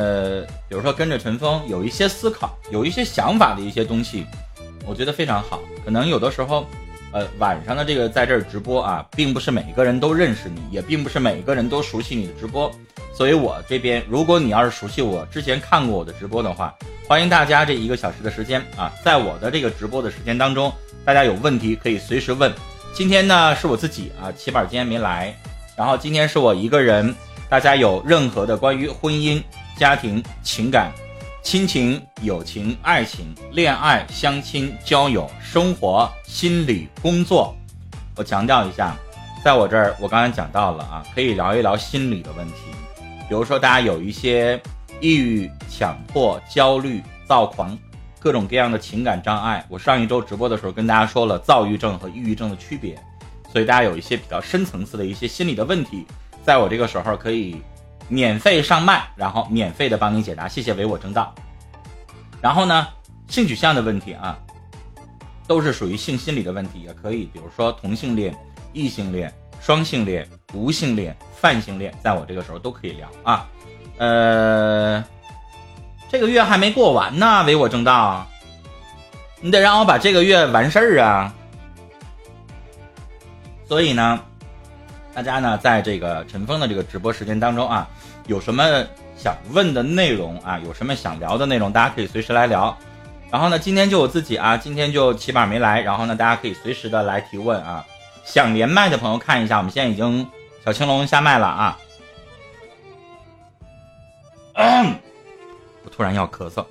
呃，比如说跟着陈峰有一些思考、有一些想法的一些东西，我觉得非常好。可能有的时候，呃，晚上的这个在这儿直播啊，并不是每个人都认识你，也并不是每个人都熟悉你的直播。所以我这边，如果你要是熟悉我之前看过我的直播的话，欢迎大家这一个小时的时间啊，在我的这个直播的时间当中，大家有问题可以随时问。今天呢是我自己啊，起码今天没来，然后今天是我一个人，大家有任何的关于婚姻。家庭、情感、亲情、友情、爱情、恋爱、相亲、交友、生活、心理、工作，我强调一下，在我这儿，我刚才讲到了啊，可以聊一聊心理的问题，比如说大家有一些抑郁、强迫、焦虑、躁狂，各种各样的情感障碍。我上一周直播的时候跟大家说了躁郁症和抑郁症的区别，所以大家有一些比较深层次的一些心理的问题，在我这个时候可以。免费上麦，然后免费的帮你解答，谢谢唯我正道。然后呢，性取向的问题啊，都是属于性心理的问题，也可以，比如说同性恋、异性恋、双性恋、无性恋、泛性恋，在我这个时候都可以聊啊。呃，这个月还没过完呢，唯我正道，你得让我把这个月完事儿啊。所以呢，大家呢，在这个陈峰的这个直播时间当中啊。有什么想问的内容啊？有什么想聊的内容，大家可以随时来聊。然后呢，今天就我自己啊，今天就起码没来。然后呢，大家可以随时的来提问啊。想连麦的朋友看一下，我们现在已经小青龙下麦了啊。我突然要咳嗽，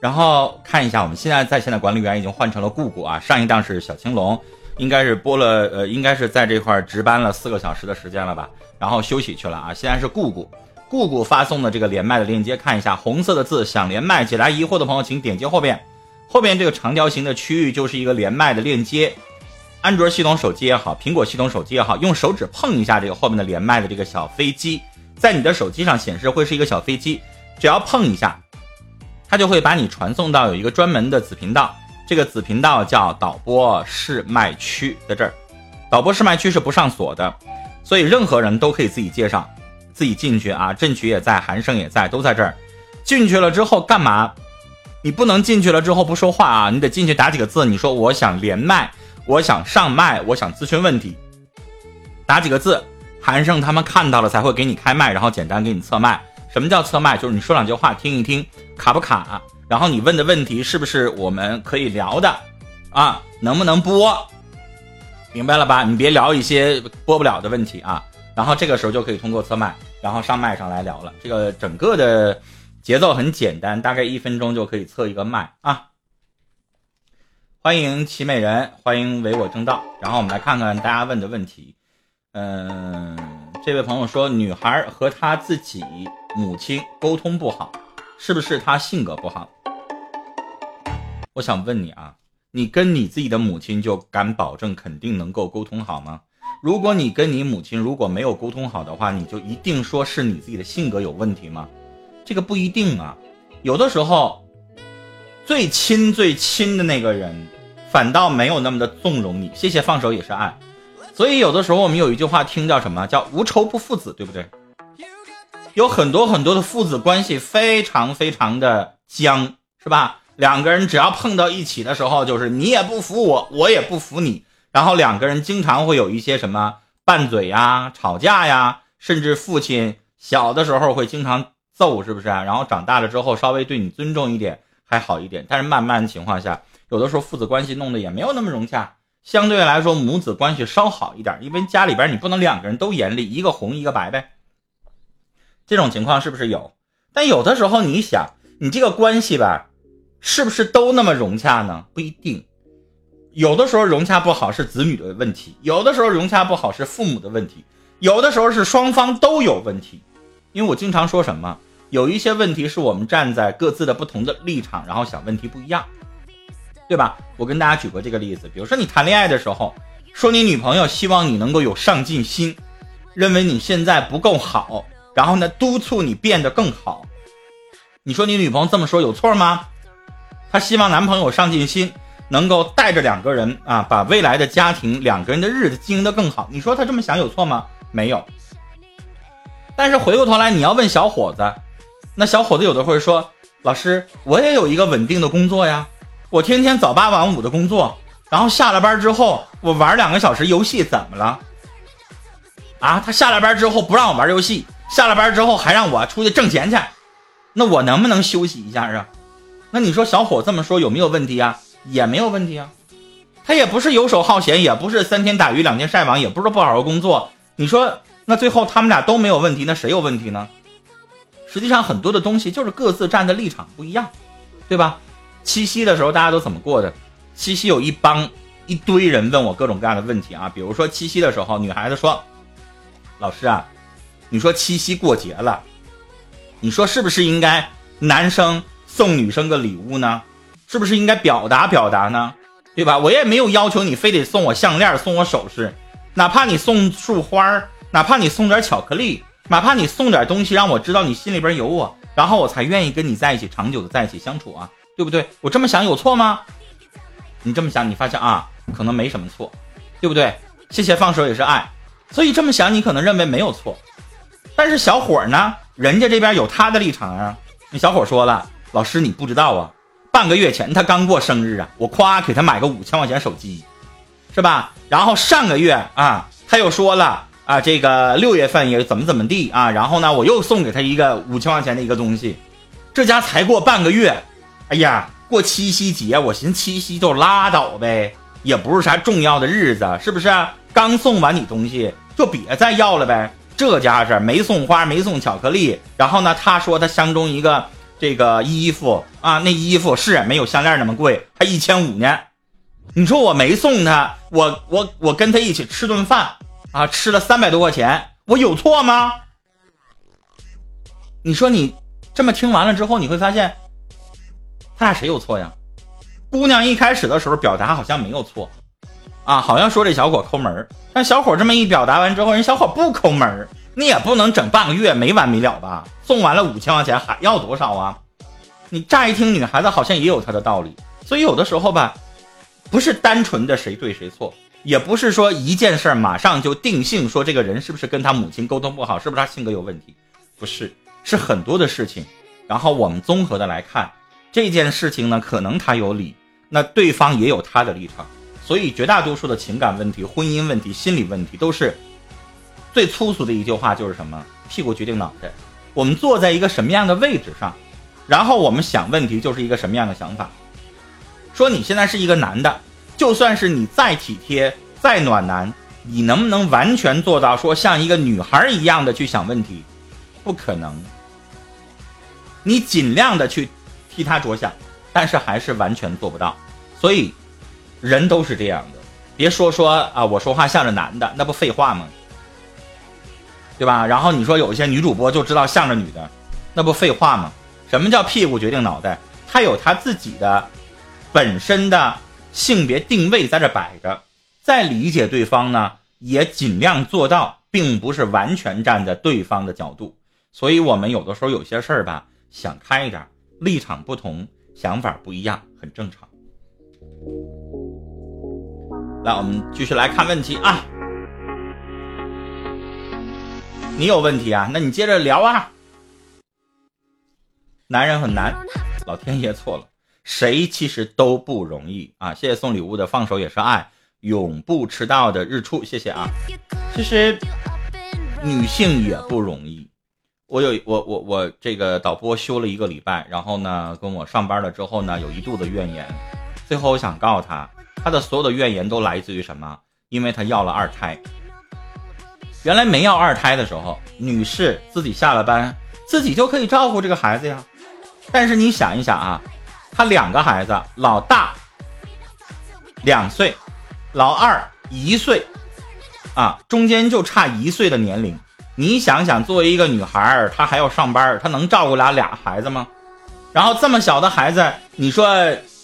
然后看一下，我们现在在线的管理员已经换成了姑姑啊。上一档是小青龙，应该是播了呃，应该是在这块值班了四个小时的时间了吧，然后休息去了啊。现在是姑姑。姑姑发送的这个连麦的链接，看一下红色的字，想连麦解答疑惑的朋友，请点击后边，后边这个长条形的区域就是一个连麦的链接。安卓系统手机也好，苹果系统手机也好，用手指碰一下这个后面的连麦的这个小飞机，在你的手机上显示会是一个小飞机，只要碰一下，它就会把你传送到有一个专门的子频道，这个子频道叫导播试麦区，在这儿，导播试麦区是不上锁的，所以任何人都可以自己介绍。自己进去啊，振曲也在，韩胜也在，都在这儿。进去了之后干嘛？你不能进去了之后不说话啊，你得进去打几个字。你说我想连麦，我想上麦，我想咨询问题，打几个字，韩胜他们看到了才会给你开麦，然后简单给你测麦。什么叫测麦？就是你说两句话听一听卡不卡，然后你问的问题是不是我们可以聊的啊？能不能播？明白了吧？你别聊一些播不了的问题啊。然后这个时候就可以通过测麦。然后上麦上来聊了，这个整个的节奏很简单，大概一分钟就可以测一个麦啊。欢迎奇美人，欢迎唯我正道。然后我们来看看大家问的问题。嗯，这位朋友说，女孩和她自己母亲沟通不好，是不是她性格不好？我想问你啊，你跟你自己的母亲就敢保证肯定能够沟通好吗？如果你跟你母亲如果没有沟通好的话，你就一定说是你自己的性格有问题吗？这个不一定啊，有的时候，最亲最亲的那个人，反倒没有那么的纵容你。谢谢放手也是爱，所以有的时候我们有一句话听叫什么叫无仇不父子，对不对？有很多很多的父子关系非常非常的僵，是吧？两个人只要碰到一起的时候，就是你也不服我，我也不服你。然后两个人经常会有一些什么拌嘴呀、吵架呀，甚至父亲小的时候会经常揍，是不是？然后长大了之后稍微对你尊重一点还好一点，但是慢慢情况下，有的时候父子关系弄得也没有那么融洽，相对来说母子关系稍好一点，因为家里边你不能两个人都严厉，一个红一个白呗。这种情况是不是有？但有的时候你想，你这个关系吧，是不是都那么融洽呢？不一定。有的时候融洽不好是子女的问题，有的时候融洽不好是父母的问题，有的时候是双方都有问题。因为我经常说什么，有一些问题是我们站在各自的不同的立场，然后想问题不一样，对吧？我跟大家举过这个例子，比如说你谈恋爱的时候，说你女朋友希望你能够有上进心，认为你现在不够好，然后呢督促你变得更好。你说你女朋友这么说有错吗？她希望男朋友上进心。能够带着两个人啊，把未来的家庭两个人的日子经营得更好，你说他这么想有错吗？没有。但是回过头来，你要问小伙子，那小伙子有的会说：“老师，我也有一个稳定的工作呀，我天天早八晚五的工作，然后下了班之后我玩两个小时游戏，怎么了？啊，他下了班之后不让我玩游戏，下了班之后还让我出去挣钱去，那我能不能休息一下啊？那你说小伙这么说有没有问题啊？也没有问题啊，他也不是游手好闲，也不是三天打鱼两天晒网，也不是不好好工作。你说那最后他们俩都没有问题，那谁有问题呢？实际上很多的东西就是各自站的立场不一样，对吧？七夕的时候大家都怎么过的？七夕有一帮一堆人问我各种各样的问题啊，比如说七夕的时候，女孩子说：“老师啊，你说七夕过节了，你说是不是应该男生送女生个礼物呢？是不是应该表达表达呢？对吧？我也没有要求你非得送我项链，送我首饰，哪怕你送束花哪怕你送点巧克力。”哪怕你送点东西，让我知道你心里边有我，然后我才愿意跟你在一起，长久的在一起相处啊，对不对？我这么想有错吗？你这么想，你发现啊，可能没什么错，对不对？谢谢放手也是爱，所以这么想，你可能认为没有错。但是小伙呢，人家这边有他的立场啊。那小伙说了，老师你不知道啊，半个月前他刚过生日啊，我夸给他买个五千块钱手机，是吧？然后上个月啊，他又说了。啊，这个六月份也怎么怎么地啊，然后呢，我又送给他一个五千块钱的一个东西，这家才过半个月，哎呀，过七夕节，我寻思七夕就拉倒呗，也不是啥重要的日子，是不是？刚送完你东西就别再要了呗。这家是没送花，没送巧克力，然后呢，他说他相中一个这个衣服啊，那衣服是没有项链那么贵，还一千五呢。你说我没送他，我我我跟他一起吃顿饭。啊，吃了三百多块钱，我有错吗？你说你这么听完了之后，你会发现，他俩谁有错呀？姑娘一开始的时候表达好像没有错，啊，好像说这小伙抠门但小伙这么一表达完之后，人小伙不抠门你也不能整半个月没完没了吧？送完了五千块钱还要多少啊？你乍一听，女孩子好像也有她的道理，所以有的时候吧，不是单纯的谁对谁错。也不是说一件事儿马上就定性，说这个人是不是跟他母亲沟通不好，是不是他性格有问题？不是，是很多的事情。然后我们综合的来看，这件事情呢，可能他有理，那对方也有他的立场。所以绝大多数的情感问题、婚姻问题、心理问题，都是最粗俗的一句话，就是什么？屁股决定脑袋。我们坐在一个什么样的位置上，然后我们想问题就是一个什么样的想法。说你现在是一个男的。就算是你再体贴、再暖男，你能不能完全做到说像一个女孩一样的去想问题？不可能。你尽量的去替他着想，但是还是完全做不到。所以，人都是这样的。别说说啊，我说话向着男的，那不废话吗？对吧？然后你说有一些女主播就知道向着女的，那不废话吗？什么叫屁股决定脑袋？她有她自己的本身的。性别定位在这摆着，在理解对方呢，也尽量做到，并不是完全站在对方的角度。所以，我们有的时候有些事儿吧，想开一点，立场不同，想法不一样，很正常。来，我们继续来看问题啊。你有问题啊？那你接着聊啊。男人很难，老天爷错了。谁其实都不容易啊！谢谢送礼物的，放手也是爱，永不迟到的日出，谢谢啊！其实女性也不容易。我有我我我这个导播休了一个礼拜，然后呢跟我上班了之后呢，有一肚子怨言。最后我想告诉他，他的所有的怨言都来自于什么？因为他要了二胎。原来没要二胎的时候，女士自己下了班，自己就可以照顾这个孩子呀。但是你想一想啊。她两个孩子，老大两岁，老二一岁，啊，中间就差一岁的年龄。你想想，作为一个女孩，她还要上班，她能照顾俩俩孩子吗？然后这么小的孩子，你说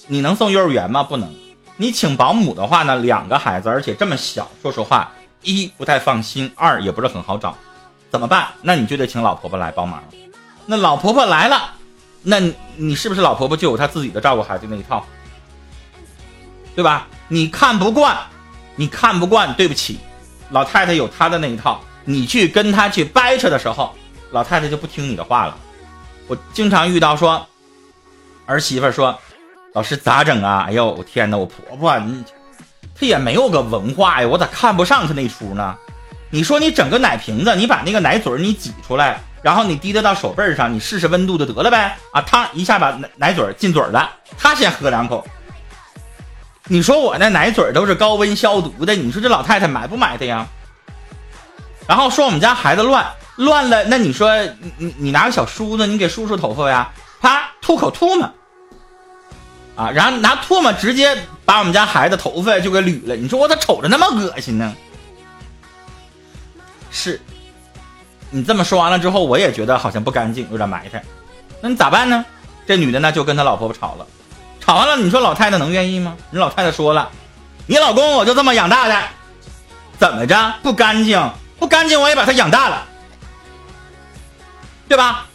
你能送幼儿园吗？不能。你请保姆的话呢，两个孩子，而且这么小，说实话，一不太放心，二也不是很好找，怎么办？那你就得请老婆婆来帮忙。那老婆婆来了。那你是不是老婆婆就有她自己的照顾孩子那一套，对吧？你看不惯，你看不惯，对不起，老太太有她的那一套。你去跟她去掰扯的时候，老太太就不听你的话了。我经常遇到说，儿媳妇说：“老师咋整啊？”哎呦，我天哪！我婆婆，你这也没有个文化呀，我咋看不上他那出呢？你说你整个奶瓶子，你把那个奶嘴你挤出来，然后你滴得到手背上，你试试温度就得了呗。啊，他一下把奶奶嘴进嘴了，他先喝两口。你说我那奶嘴都是高温消毒的，你说这老太太买不买的呀？然后说我们家孩子乱乱了，那你说你你拿个小梳子，你给梳梳头发呀？啪，吐口吐沫，啊，然后拿唾沫直接把我们家孩子头发就给捋了。你说我咋瞅着那么恶心呢？是，你这么说完了之后，我也觉得好像不干净，有点埋汰。那你咋办呢？这女的呢就跟她老婆婆吵了。吵完了，你说老太太能愿意吗？你老太太说了，你老公我就这么养大的，怎么着不干净？不干净我也把他养大了，对吧？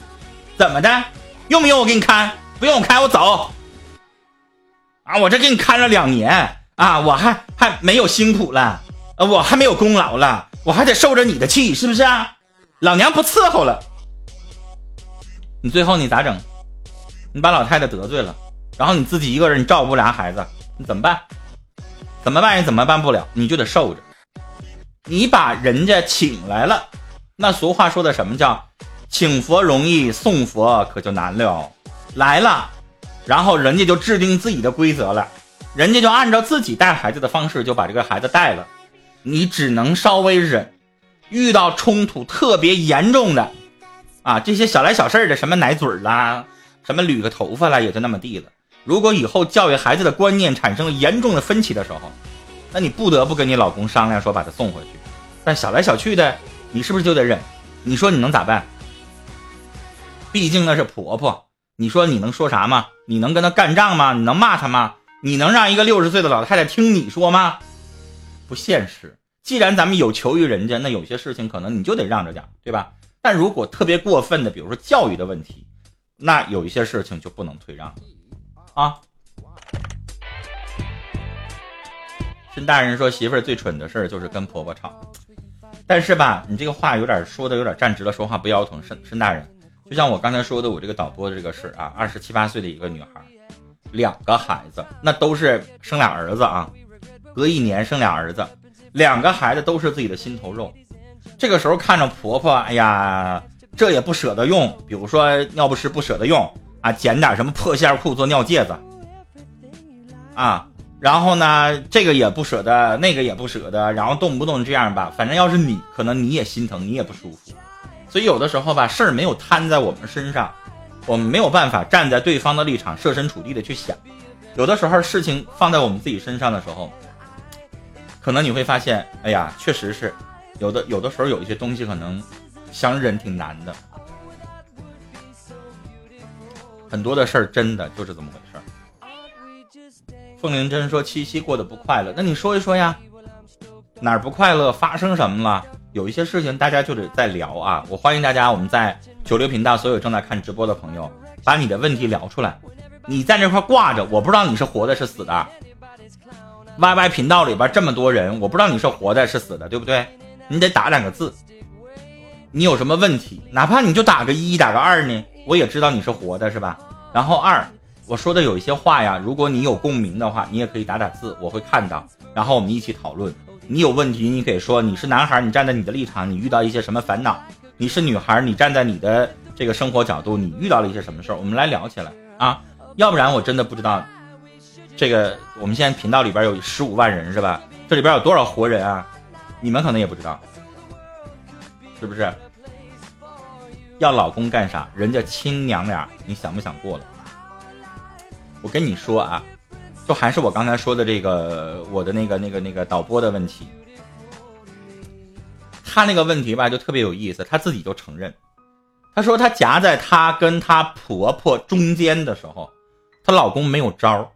怎么的？用不用我给你看？不用我看我走。啊，我这给你看了两年啊，我还还没有辛苦了，我还没有功劳了，我还得受着你的气，是不是啊？老娘不伺候了。你最后你咋整？你把老太太得罪了。然后你自己一个人，你照顾俩孩子，你怎么办？怎么办也怎么办不了，你就得受着。你把人家请来了，那俗话说的什么叫请佛容易送佛可就难了。来了，然后人家就制定自己的规则了，人家就按照自己带孩子的方式就把这个孩子带了，你只能稍微忍。遇到冲突特别严重的，啊，这些小来小事的，什么奶嘴啦，什么捋个头发啦，也就那么地了。如果以后教育孩子的观念产生了严重的分歧的时候，那你不得不跟你老公商量，说把他送回去。但小来小去的，你是不是就得忍？你说你能咋办？毕竟那是婆婆，你说你能说啥吗？你能跟他干仗吗？你能骂他吗？你能让一个六十岁的老太太听你说吗？不现实。既然咱们有求于人家，那有些事情可能你就得让着点，对吧？但如果特别过分的，比如说教育的问题，那有一些事情就不能退让。啊！申大人说媳妇儿最蠢的事儿就是跟婆婆吵，但是吧，你这个话有点说的有点站直了，说话不腰疼。申申大人，就像我刚才说的，我这个导播的这个事儿啊，二十七八岁的一个女孩，两个孩子，那都是生俩儿子啊，隔一年生俩儿子，两个孩子都是自己的心头肉。这个时候看着婆婆，哎呀，这也不舍得用，比如说尿不湿不舍得用。啊，捡点什么破线裤做尿戒子，啊，然后呢，这个也不舍得，那个也不舍得，然后动不动这样吧，反正要是你，可能你也心疼，你也不舒服。所以有的时候吧，事儿没有摊在我们身上，我们没有办法站在对方的立场，设身处地的去想。有的时候事情放在我们自己身上的时候，可能你会发现，哎呀，确实是有的，有的时候有一些东西可能想忍挺难的。很多的事儿真的就是这么回事儿。凤玲真说七夕过得不快乐，那你说一说呀，哪儿不快乐？发生什么了？有一些事情大家就得再聊啊！我欢迎大家，我们在九六频道所有正在看直播的朋友，把你的问题聊出来。你在那块挂着，我不知道你是活的是死的。Y Y 频道里边这么多人，我不知道你是活的是死的，对不对？你得打两个字。你有什么问题？哪怕你就打个一，打个二呢？我也知道你是活的，是吧？然后二，我说的有一些话呀，如果你有共鸣的话，你也可以打打字，我会看到，然后我们一起讨论。你有问题，你可以说你是男孩，你站在你的立场，你遇到一些什么烦恼；你是女孩，你站在你的这个生活角度，你遇到了一些什么事儿，我们来聊起来啊。要不然我真的不知道，这个我们现在频道里边有十五万人是吧？这里边有多少活人啊？你们可能也不知道，是不是？要老公干啥？人家亲娘俩，你想不想过了？我跟你说啊，就还是我刚才说的这个，我的那个、那个、那个导播的问题。他那个问题吧，就特别有意思，他自己就承认，他说他夹在他跟他婆婆中间的时候，她老公没有招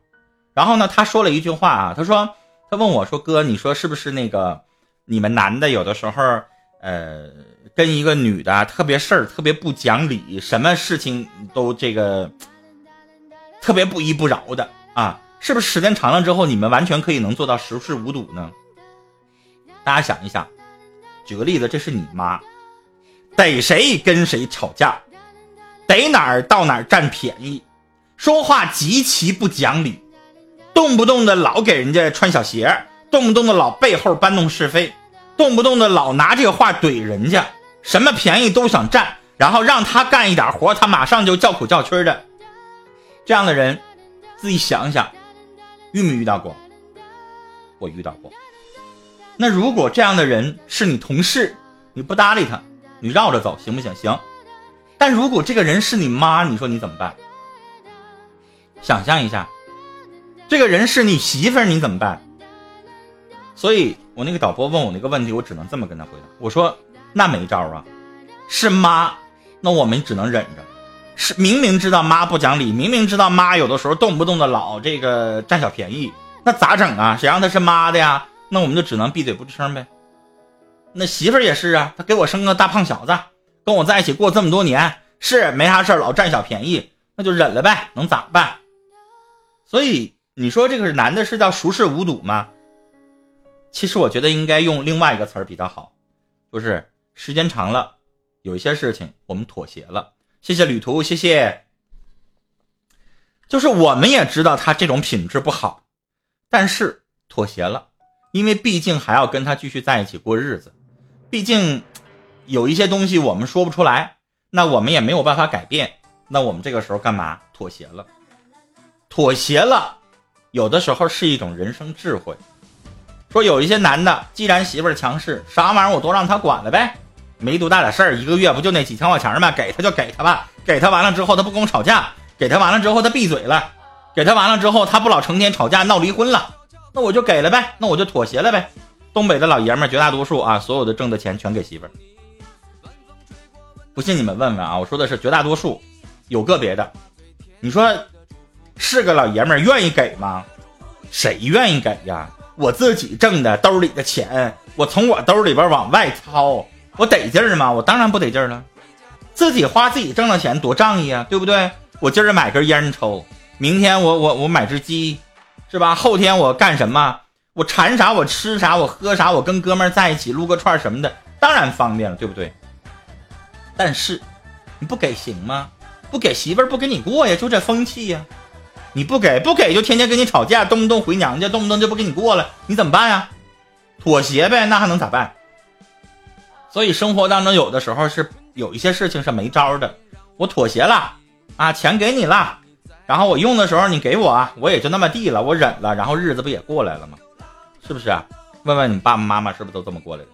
然后呢，他说了一句话啊，他说他问我说：“哥，你说是不是那个你们男的有的时候，呃？”跟一个女的特别事儿，特别不讲理，什么事情都这个特别不依不饶的啊！是不是时间长了之后，你们完全可以能做到熟视无睹呢？大家想一想，举个例子，这是你妈，逮谁跟谁吵架，逮哪儿到哪儿占便宜，说话极其不讲理，动不动的老给人家穿小鞋，动不动的老背后搬弄是非，动不动的老拿这个话怼人家，什么便宜都想占，然后让他干一点活，他马上就叫苦叫屈的。这样的人，自己想想，遇没遇到过？我遇到过。那如果这样的人是你同事，你不搭理他，你绕着走行不行？行。但如果这个人是你妈，你说你怎么办？想象一下，这个人是你媳妇，你怎么办？所以我那个导播问我那个问题，我只能这么跟他回答。我说那没招啊，是妈，那我们只能忍着。是明明知道妈不讲理，明明知道妈有的时候动不动的老这个占小便宜，那咋整啊？谁让他是妈的呀？那我们就只能闭嘴不吱声呗。那媳妇儿也是啊，她给我生个大胖小子，跟我在一起过这么多年，是没啥事老占小便宜，那就忍了呗，能咋办？所以你说这个男的是叫熟视无睹吗？其实我觉得应该用另外一个词儿比较好，就是时间长了，有一些事情我们妥协了。谢谢旅途，谢谢。就是我们也知道他这种品质不好，但是妥协了。因为毕竟还要跟他继续在一起过日子，毕竟有一些东西我们说不出来，那我们也没有办法改变，那我们这个时候干嘛？妥协了，妥协了，有的时候是一种人生智慧。说有一些男的，既然媳妇强势，啥玩意儿我都让他管了呗，没多大点事儿，一个月不就那几千块钱吗？给他就给他吧，给他完了之后他不跟我吵架，给他完了之后他闭嘴了，给他完了之后他不老成天吵架闹离婚了。那我就给了呗，那我就妥协了呗。东北的老爷们儿绝大多数啊，所有的挣的钱全给媳妇儿。不信你们问问啊，我说的是绝大多数，有个别的。你说是个老爷们儿愿意给吗？谁愿意给呀？我自己挣的兜里的钱，我从我兜里边往外掏，我得劲儿吗？我当然不得劲儿了。自己花自己挣的钱多仗义啊，对不对？我今儿买根烟抽，明天我我我买只鸡。是吧？后天我干什么？我馋啥我吃啥，我喝啥，我跟哥们儿在一起撸个串什么的，当然方便了，对不对？但是你不给行吗？不给媳妇儿不跟你过呀，就这风气呀！你不给不给就天天跟你吵架，动不动回娘家，动不动就不跟你过了，你怎么办呀？妥协呗，那还能咋办？所以生活当中有的时候是有一些事情是没招的，我妥协了啊，钱给你了。然后我用的时候你给我，我也就那么地了，我忍了，然后日子不也过来了吗？是不是？问问你爸爸妈妈是不是都这么过来的？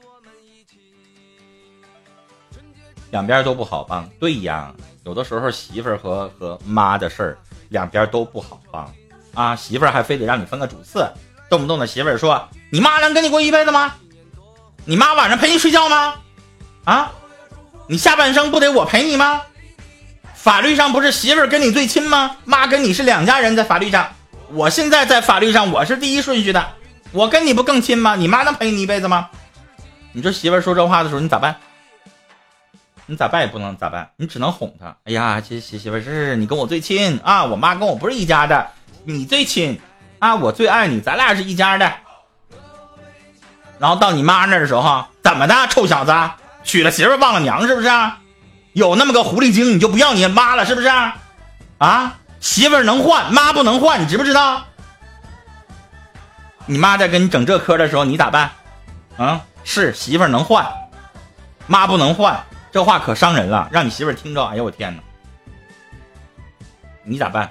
两边都不好帮，对呀，有的时候媳妇儿和和妈的事儿，两边都不好帮啊。媳妇儿还非得让你分个主次，动不动的媳妇儿说：“你妈能跟你过一辈子吗？你妈晚上陪你睡觉吗？啊，你下半生不得我陪你吗？”法律上不是媳妇儿跟你最亲吗？妈跟你是两家人，在法律上，我现在在法律上我是第一顺序的，我跟你不更亲吗？你妈能陪你一辈子吗？你说媳妇儿说这话的时候你咋办？你咋办也不能咋办，你只能哄她。哎呀，媳媳媳妇儿是你跟我最亲啊，我妈跟我不是一家的，你最亲啊，我最爱你，咱俩是一家的。然后到你妈那儿的时候，怎么的，臭小子，娶了媳妇忘了娘是不是？有那么个狐狸精，你就不要你妈了，是不是？啊，媳妇能换，妈不能换，你知不知道？你妈在跟你整这嗑的时候，你咋办？啊，是媳妇能换，妈不能换，这话可伤人了，让你媳妇听着，哎呦我天哪！你咋办？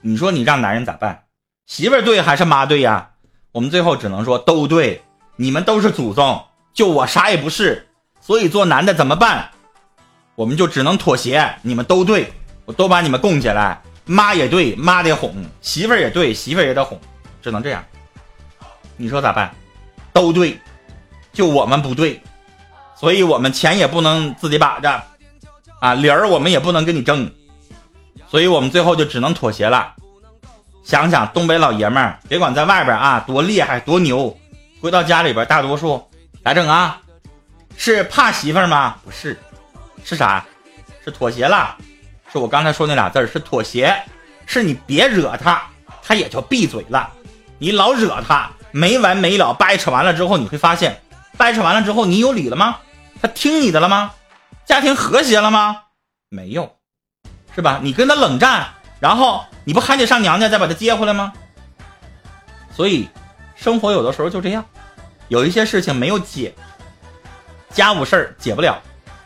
你说你让男人咋办？媳妇对还是妈对呀？我们最后只能说都对，你们都是祖宗，就我啥也不是，所以做男的怎么办？我们就只能妥协，你们都对，我都把你们供起来。妈也对，妈得哄；媳妇儿也对，媳妇儿也得哄，只能这样。你说咋办？都对，就我们不对，所以我们钱也不能自己把着，啊，理儿我们也不能跟你争，所以我们最后就只能妥协了。想想东北老爷们儿，别管在外边啊多厉害多牛，回到家里边大多数咋整啊？是怕媳妇儿吗？不是。是啥？是妥协了，是我刚才说那俩字儿，是妥协，是你别惹他，他也就闭嘴了。你老惹他，没完没了掰扯完了之后，你会发现，掰扯完了之后，你有理了吗？他听你的了吗？家庭和谐了吗？没有。是吧？你跟他冷战，然后你不还得上娘家再把他接回来吗？所以，生活有的时候就这样，有一些事情没有解，家务事儿解不了。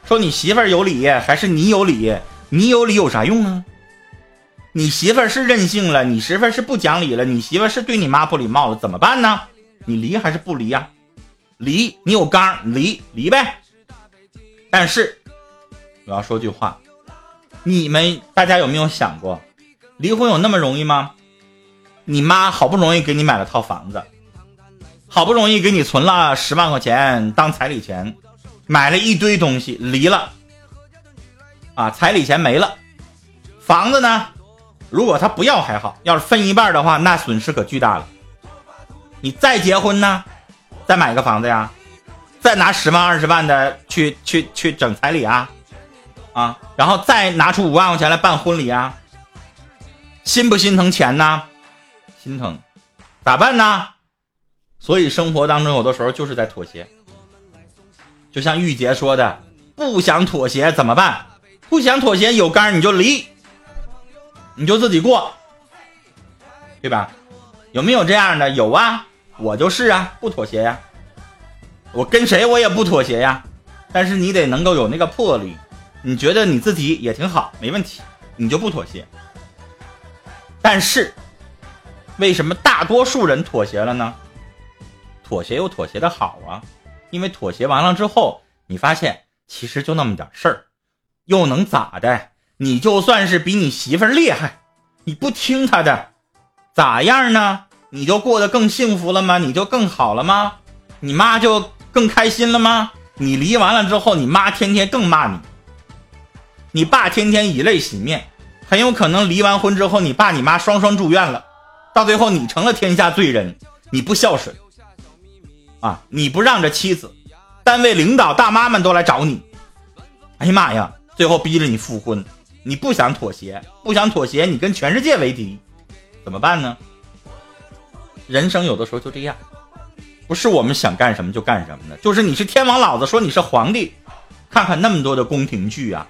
说你媳妇儿有理还是你有理？你有理有啥用啊？你媳妇儿是任性了，你媳妇儿是不讲理了，你媳妇儿是对你妈不礼貌了，怎么办呢？你离还是不离呀？离，你有刚，离离呗。但是我要说句话，你们大家有没有想过，离婚有那么容易吗？你妈好不容易给你买了套房子，好不容易给你存了十万块钱当彩礼钱，买了一堆东西，离了，啊，彩礼钱没了，房子呢？如果他不要还好，要是分一半的话，那损失可巨大了。你再结婚呢，再买个房子呀，再拿十万二十万的去去去整彩礼啊，啊，然后再拿出五万块钱来办婚礼啊，心不心疼钱呢？心疼，咋办呢？所以生活当中有的时候就是在妥协。就像玉洁说的，不想妥协怎么办？不想妥协有杆你就离。你就自己过，对吧？有没有这样的？有啊，我就是啊，不妥协呀。我跟谁我也不妥协呀。但是你得能够有那个魄力，你觉得你自己也挺好，没问题，你就不妥协。但是，为什么大多数人妥协了呢？妥协有妥协的好啊，因为妥协完了之后，你发现其实就那么点事儿，又能咋的？你就算是比你媳妇儿厉害，你不听她的，咋样呢？你就过得更幸福了吗？你就更好了吗？你妈就更开心了吗？你离完了之后，你妈天天更骂你，你爸天天以泪洗面，很有可能离完婚之后，你爸你妈双双住院了，到最后你成了天下罪人，你不孝顺啊，你不让着妻子，单位领导大妈们都来找你，哎呀妈呀，最后逼着你复婚。你不想妥协，不想妥协，你跟全世界为敌，怎么办呢？人生有的时候就这样，不是我们想干什么就干什么的，就是你是天王老子说你是皇帝，看看那么多的宫廷剧啊，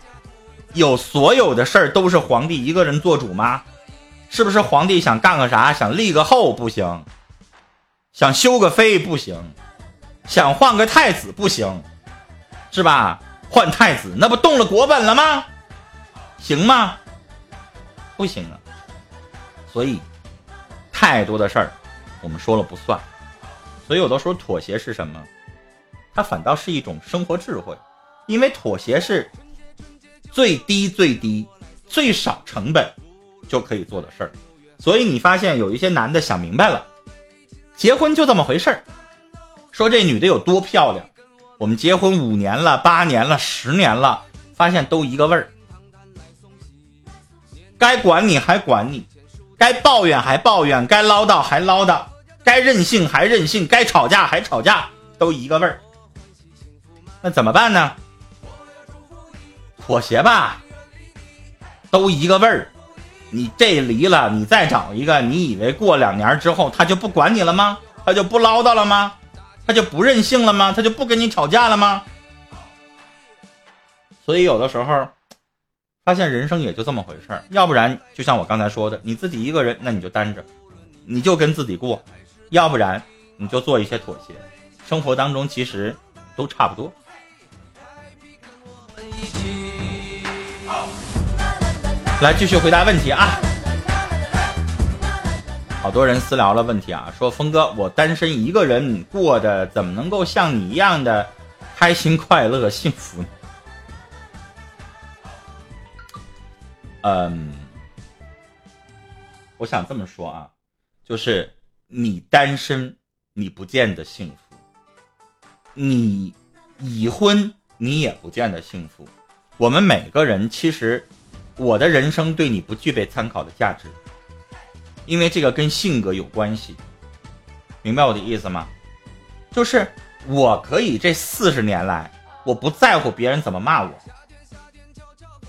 有所有的事儿都是皇帝一个人做主吗？是不是皇帝想干个啥，想立个后不行，想修个妃不行，想换个太子不行，是吧？换太子那不动了国本了吗？行吗？不行啊。所以，太多的事儿，我们说了不算。所以有的时候妥协是什么？它反倒是一种生活智慧，因为妥协是最低最低、最少成本就可以做的事儿。所以你发现有一些男的想明白了，结婚就这么回事儿。说这女的有多漂亮，我们结婚五年了、八年了、十年了，发现都一个味儿。该管你还管你，该抱怨还抱怨，该唠叨还唠叨，该任性还任性，该吵架还吵架，都一个味儿。那怎么办呢？妥协吧，都一个味儿。你这离了，你再找一个，你以为过两年之后他就不管你了吗？他就不唠叨了吗？他就不任性了吗？他就不跟你吵架了吗？所以有的时候。发现人生也就这么回事儿，要不然就像我刚才说的，你自己一个人，那你就单着，你就跟自己过；要不然你就做一些妥协。生活当中其实都差不多。来继续回答问题啊！好多人私聊了问题啊，说峰哥，我单身一个人过的怎么能够像你一样的开心、快乐、幸福呢？嗯，我想这么说啊，就是你单身，你不见得幸福；你已婚，你也不见得幸福。我们每个人其实，我的人生对你不具备参考的价值，因为这个跟性格有关系。明白我的意思吗？就是我可以这四十年来，我不在乎别人怎么骂我。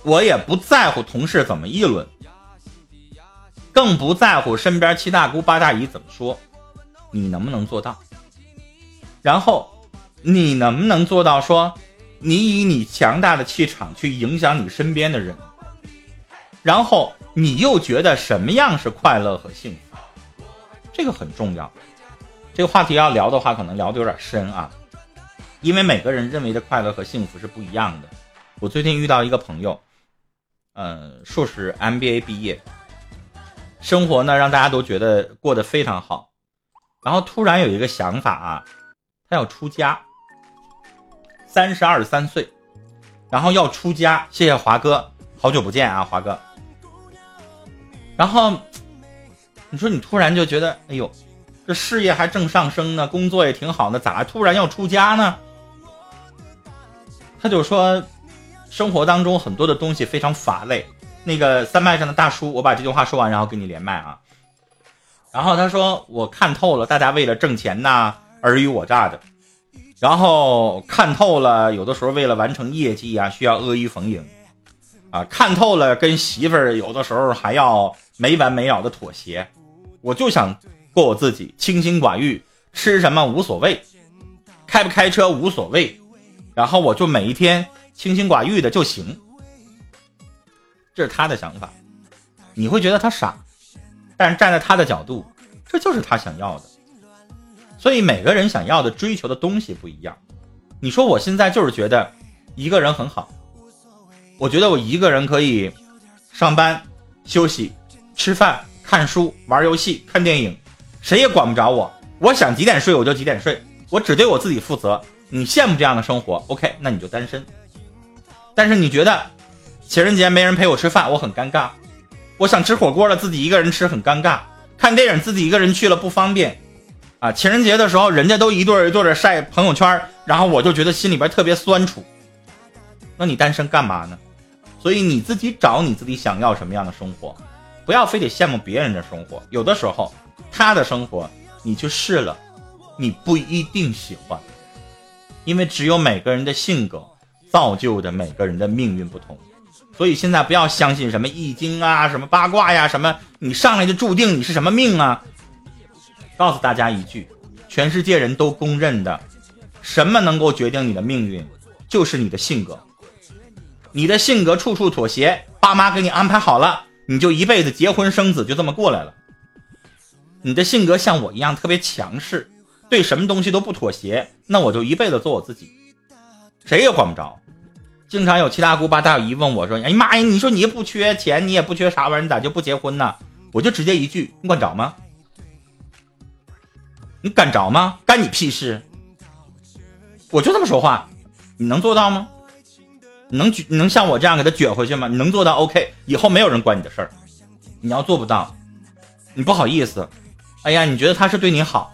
我也不在乎同事怎么议论，更不在乎身边七大姑八大姨怎么说。你能不能做到？然后，你能不能做到说，你以你强大的气场去影响你身边的人，然后你又觉得什么样是快乐和幸福？这个很重要。这个话题要聊的话，可能聊的有点深啊，因为每个人认为的快乐和幸福是不一样的。我最近遇到一个朋友，呃，硕士 MBA 毕业，生活呢让大家都觉得过得非常好，然后突然有一个想法啊，他要出家，三十二三岁，然后要出家。谢谢华哥，好久不见啊，华哥。然后，你说你突然就觉得，哎呦，这事业还正上升呢，工作也挺好呢，咋突然要出家呢？他就说，生活当中很多的东西非常乏累。那个三麦上的大叔，我把这句话说完，然后跟你连麦啊。然后他说，我看透了，大家为了挣钱呐，尔虞我诈的，然后看透了，有的时候为了完成业绩啊，需要阿谀逢迎，啊，看透了，跟媳妇儿有的时候还要。没完没了的妥协，我就想过我自己，清心寡欲，吃什么无所谓，开不开车无所谓，然后我就每一天清心寡欲的就行。这是他的想法，你会觉得他傻，但是站在他的角度，这就是他想要的。所以每个人想要的、追求的东西不一样。你说我现在就是觉得一个人很好，我觉得我一个人可以上班、休息。吃饭、看书、玩游戏、看电影，谁也管不着我。我想几点睡我就几点睡，我只对我自己负责。你羡慕这样的生活，OK？那你就单身。但是你觉得情人节没人陪我吃饭，我很尴尬。我想吃火锅了，自己一个人吃很尴尬。看电影自己一个人去了不方便啊。情人节的时候，人家都一对一对的晒朋友圈，然后我就觉得心里边特别酸楚。那你单身干嘛呢？所以你自己找你自己想要什么样的生活。不要非得羡慕别人的生活，有的时候他的生活你去试了，你不一定喜欢，因为只有每个人的性格造就的每个人的命运不同，所以现在不要相信什么易经啊、什么八卦呀、什么你上来就注定你是什么命啊。告诉大家一句，全世界人都公认的，什么能够决定你的命运，就是你的性格，你的性格处处妥协，爸妈给你安排好了。你就一辈子结婚生子就这么过来了。你的性格像我一样特别强势，对什么东西都不妥协，那我就一辈子做我自己，谁也管不着。经常有七大姑八大姨问我说：“哎妈呀，你说你也不缺钱，你也不缺啥玩意儿，你咋就不结婚呢？”我就直接一句：“你管着吗？你敢着吗？干你屁事！”我就这么说话，你能做到吗？能举能像我这样给他卷回去吗？你能做到？OK，以后没有人管你的事儿。你要做不到，你不好意思。哎呀，你觉得他是对你好，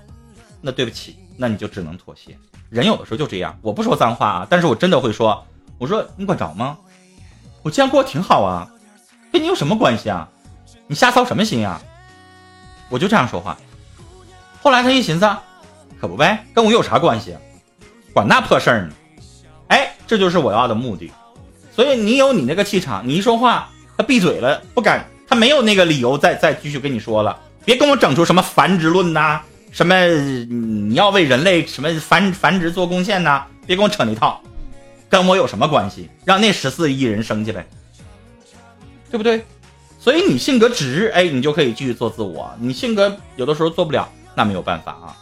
那对不起，那你就只能妥协。人有的时候就这样。我不说脏话啊，但是我真的会说。我说你管着吗？我这样过挺好啊，跟你有什么关系啊？你瞎操什么心啊？我就这样说话。后来他一寻思，可不呗，跟我有啥关系？管那破事儿呢？哎，这就是我要的目的。所以你有你那个气场，你一说话，他闭嘴了，不敢，他没有那个理由再再继续跟你说了。别跟我整出什么繁殖论呐，什么你要为人类什么繁繁殖做贡献呐，别跟我扯那套，跟我有什么关系？让那十四亿人生去呗，对不对？所以你性格直，哎，你就可以继续做自我。你性格有的时候做不了，那没有办法啊。